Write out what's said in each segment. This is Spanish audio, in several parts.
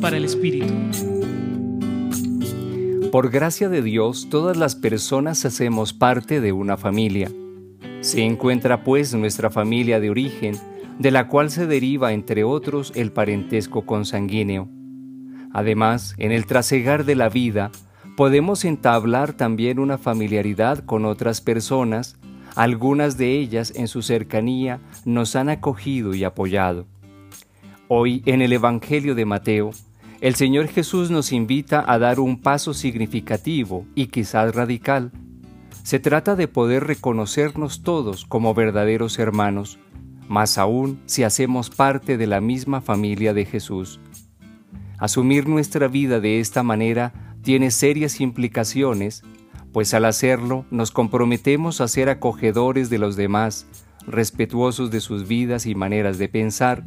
Para el Espíritu. Por gracia de Dios, todas las personas hacemos parte de una familia. Se encuentra pues nuestra familia de origen, de la cual se deriva, entre otros, el parentesco consanguíneo. Además, en el trasegar de la vida, podemos entablar también una familiaridad con otras personas, algunas de ellas en su cercanía nos han acogido y apoyado. Hoy, en el Evangelio de Mateo, el Señor Jesús nos invita a dar un paso significativo y quizás radical. Se trata de poder reconocernos todos como verdaderos hermanos, más aún si hacemos parte de la misma familia de Jesús. Asumir nuestra vida de esta manera tiene serias implicaciones, pues al hacerlo nos comprometemos a ser acogedores de los demás, respetuosos de sus vidas y maneras de pensar,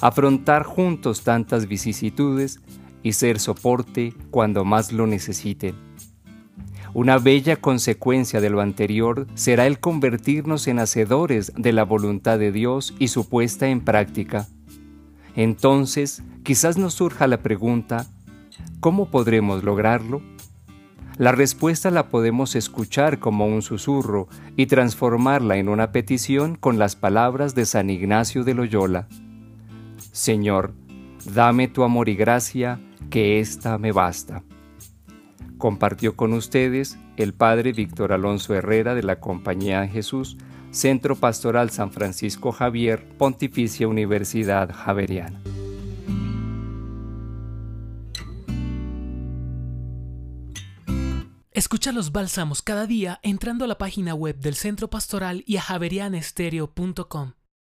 afrontar juntos tantas vicisitudes y ser soporte cuando más lo necesiten. Una bella consecuencia de lo anterior será el convertirnos en hacedores de la voluntad de Dios y su puesta en práctica. Entonces, quizás nos surja la pregunta, ¿cómo podremos lograrlo? La respuesta la podemos escuchar como un susurro y transformarla en una petición con las palabras de San Ignacio de Loyola. Señor, dame tu amor y gracia, que ésta me basta. Compartió con ustedes el Padre Víctor Alonso Herrera de la Compañía Jesús, Centro Pastoral San Francisco Javier, Pontificia Universidad Javeriana. Escucha los bálsamos cada día entrando a la página web del Centro Pastoral y a javerianestereo.com.